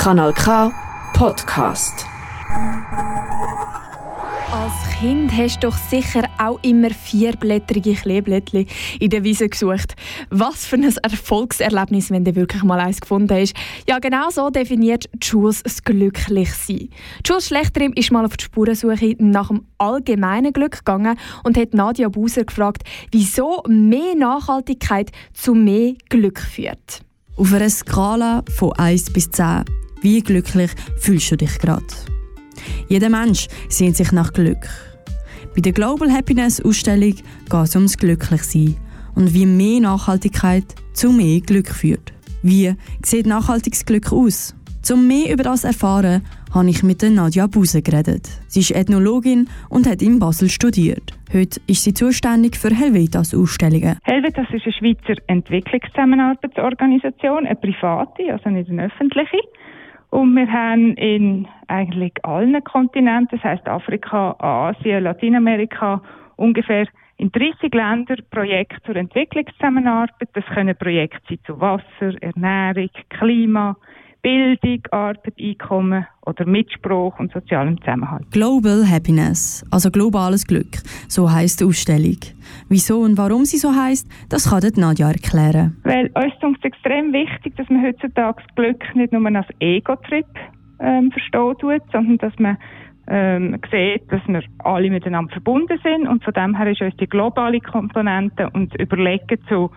Kanal K Podcast. Als Kind hast du doch sicher auch immer vierblättrige Kleeblättchen in der Wiese gesucht. Was für ein Erfolgserlebnis, wenn du wirklich mal eins gefunden hast. Ja, genau so definiert Jules das Glücklichsein. Jules Schlechterim ist mal auf die Spurensuche nach dem allgemeinen Glück gegangen und hat Nadia Buser gefragt, wieso mehr Nachhaltigkeit zu mehr Glück führt. Auf einer Skala von 1 bis 10, wie glücklich fühlst du dich gerade? Jeder Mensch sehnt sich nach Glück. Bei der Global Happiness Ausstellung geht es ums Glücklichsein und wie mehr Nachhaltigkeit zu mehr Glück führt. Wie sieht nachhaltiges Glück aus? Um mehr über das zu erfahren, habe ich mit Nadja Buse geredet. Sie ist Ethnologin und hat in Basel studiert. Heute ist sie zuständig für Helvetas Ausstellungen. Helvetas ist eine Schweizer Entwicklungszusammenarbeitsorganisation, eine private, also nicht eine öffentliche. Und wir haben in eigentlich allen Kontinenten, das heißt Afrika, Asien, Lateinamerika, ungefähr in 30 Ländern Projekte zur Entwicklungszusammenarbeit. Das können Projekte sein zu Wasser, Ernährung, Klima, Bildung, Arbeit, Einkommen oder Mitspruch und sozialem Zusammenhalt. Global Happiness, also globales Glück, so heißt die Ausstellung. Wieso und warum sie so heißt, das kann Nadja erklären. Weil uns ist extrem wichtig, dass man heutzutage das Glück nicht nur als Ego-Trip ähm, verstehen tut, sondern dass man ähm, sieht, dass wir alle miteinander verbunden sind und von dem her ist uns die globale Komponente und Überlegen zu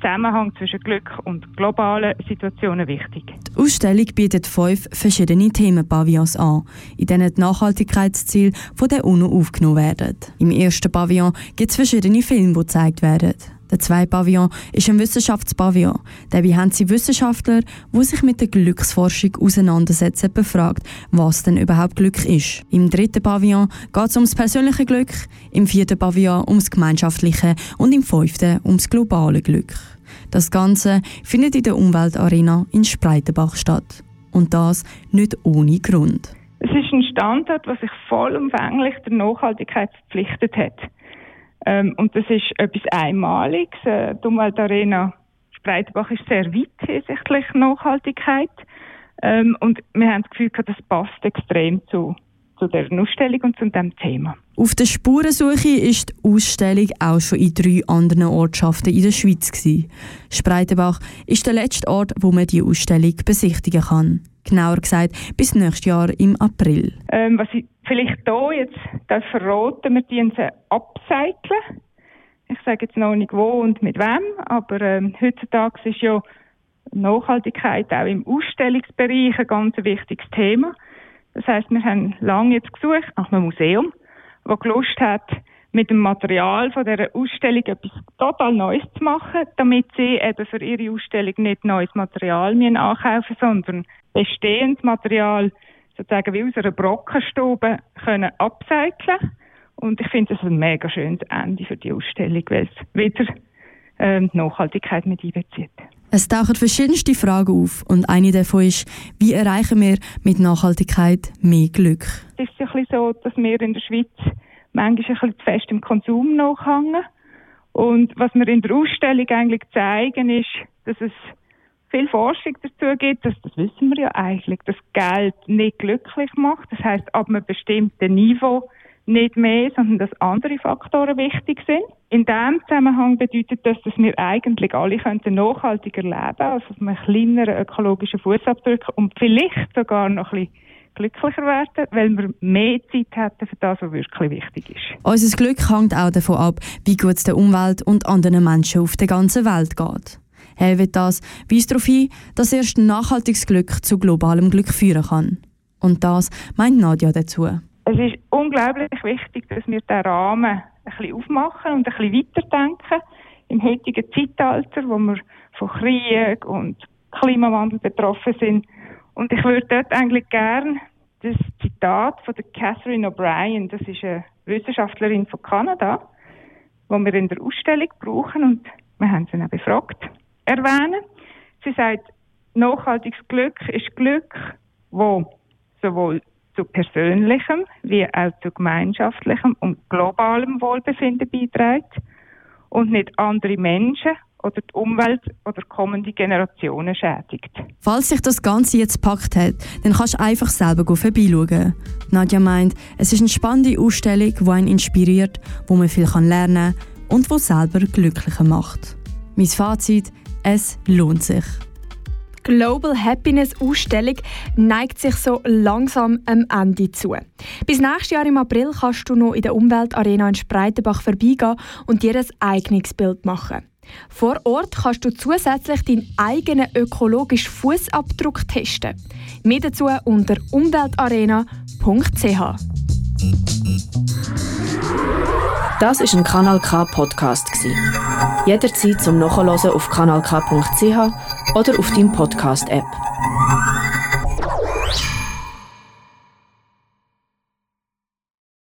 Zusammenhang zwischen Glück und globalen Situationen wichtig. Die Ausstellung bietet fünf verschiedene Themenpavillons an, in denen die Nachhaltigkeitsziele von der UNO aufgenommen werden. Im ersten Pavillon gibt es verschiedene Filme, die gezeigt werden. Der zweite Pavillon ist ein Wissenschaftspavillon. Dabei haben sie Wissenschaftler, die sich mit der Glücksforschung auseinandersetzen, befragt, was denn überhaupt Glück ist. Im dritten Pavillon geht es ums persönliche Glück, im vierten Pavillon ums gemeinschaftliche und im fünften ums globale Glück. Das Ganze findet in der Umweltarena in Spreitenbach statt. Und das nicht ohne Grund. Es ist ein Standort, der sich vollumfänglich der Nachhaltigkeit verpflichtet hat. Ähm, und das ist etwas Einmaliges. Äh, die Umweltarena Spreitenbach ist sehr weit hinsichtlich Nachhaltigkeit. Ähm, und wir haben das Gefühl, das passt extrem zu, zu der Ausstellung und zu diesem Thema. Auf der Spurensuche ist die Ausstellung auch schon in drei anderen Ortschaften in der Schweiz. Spreitenbach ist der letzte Ort, wo man die Ausstellung besichtigen kann. Genauer gesagt, bis nächstes Jahr im April. Ähm, was ich vielleicht hier jetzt darf verraten, wir die sie upcyclen. Ich sage jetzt noch nicht wo und mit wem, aber ähm, heutzutage ist ja Nachhaltigkeit auch im Ausstellungsbereich ein ganz wichtiges Thema. Das heißt, wir haben lange jetzt gesucht nach einem Museum, das gelust hat, mit dem Material von dieser Ausstellung etwas total Neues zu machen, damit sie eben für ihre Ausstellung nicht neues Material ankaufen sondern bestehendes Material sozusagen wie aus einer Brockenstube können upcyclen und ich finde das ein mega schönes Ende für die Ausstellung, weil es wieder ähm, Nachhaltigkeit mit einbezieht. Es tauchen verschiedenste Fragen auf und eine davon ist, wie erreichen wir mit Nachhaltigkeit mehr Glück? Es ist ja ein bisschen so, dass wir in der Schweiz manchmal ein bisschen fest im Konsum nachhängen. Und was wir in der Ausstellung eigentlich zeigen, ist, dass es viel Forschung dazu gibt, dass, das wissen wir ja eigentlich, dass Geld nicht glücklich macht. Das heißt, ab einem bestimmten Niveau nicht mehr, sondern dass andere Faktoren wichtig sind. In diesem Zusammenhang bedeutet das, dass wir eigentlich alle könnten nachhaltiger leben, also mit einem kleineren ökologischen Fußabdruck und vielleicht sogar noch ein bisschen glücklicher werden, weil wir mehr Zeit hätten für das, was wirklich wichtig ist. Unser Glück hängt auch davon ab, wie gut es der Umwelt und anderen Menschen auf der ganzen Welt geht. Helvetas weist darauf hin, dass erst nachhaltiges Glück zu globalem Glück führen kann. Und das meint Nadja dazu. Es ist unglaublich wichtig, dass wir den Rahmen ein bisschen aufmachen und ein bisschen weiterdenken. Im heutigen Zeitalter, wo wir von Krieg und Klimawandel betroffen sind. Und ich würde dort eigentlich gern das Zitat von der Catherine O'Brien, das ist eine Wissenschaftlerin von Kanada, die wir in der Ausstellung brauchen und wir haben sie auch befragt erwähnen. Sie sagt, nachhaltiges Glück ist Glück, wo sowohl zu persönlichem wie auch zu gemeinschaftlichem und globalem Wohlbefinden beiträgt und nicht andere Menschen oder die Umwelt oder kommende Generationen schädigt. Falls sich das Ganze jetzt packt hat, dann kannst du einfach selber vorbeischauen. Nadja meint, es ist eine spannende Ausstellung, die einen inspiriert, wo man viel lernen kann und die selber glücklicher macht. Mein Fazit, es lohnt sich. Global Happiness Ausstellung neigt sich so langsam am Ende zu. Bis nächstes Jahr im April kannst du noch in der Umweltarena in Spreitenbach vorbeigehen und dir ein eigenes Bild machen. Vor Ort kannst du zusätzlich deinen eigenen ökologischen Fußabdruck testen. Mehr dazu unter umweltarena.ch. Das ist ein Kanal K Podcast Jederzeit zum Nachhören auf kanalk.ch oder auf deinem Podcast App.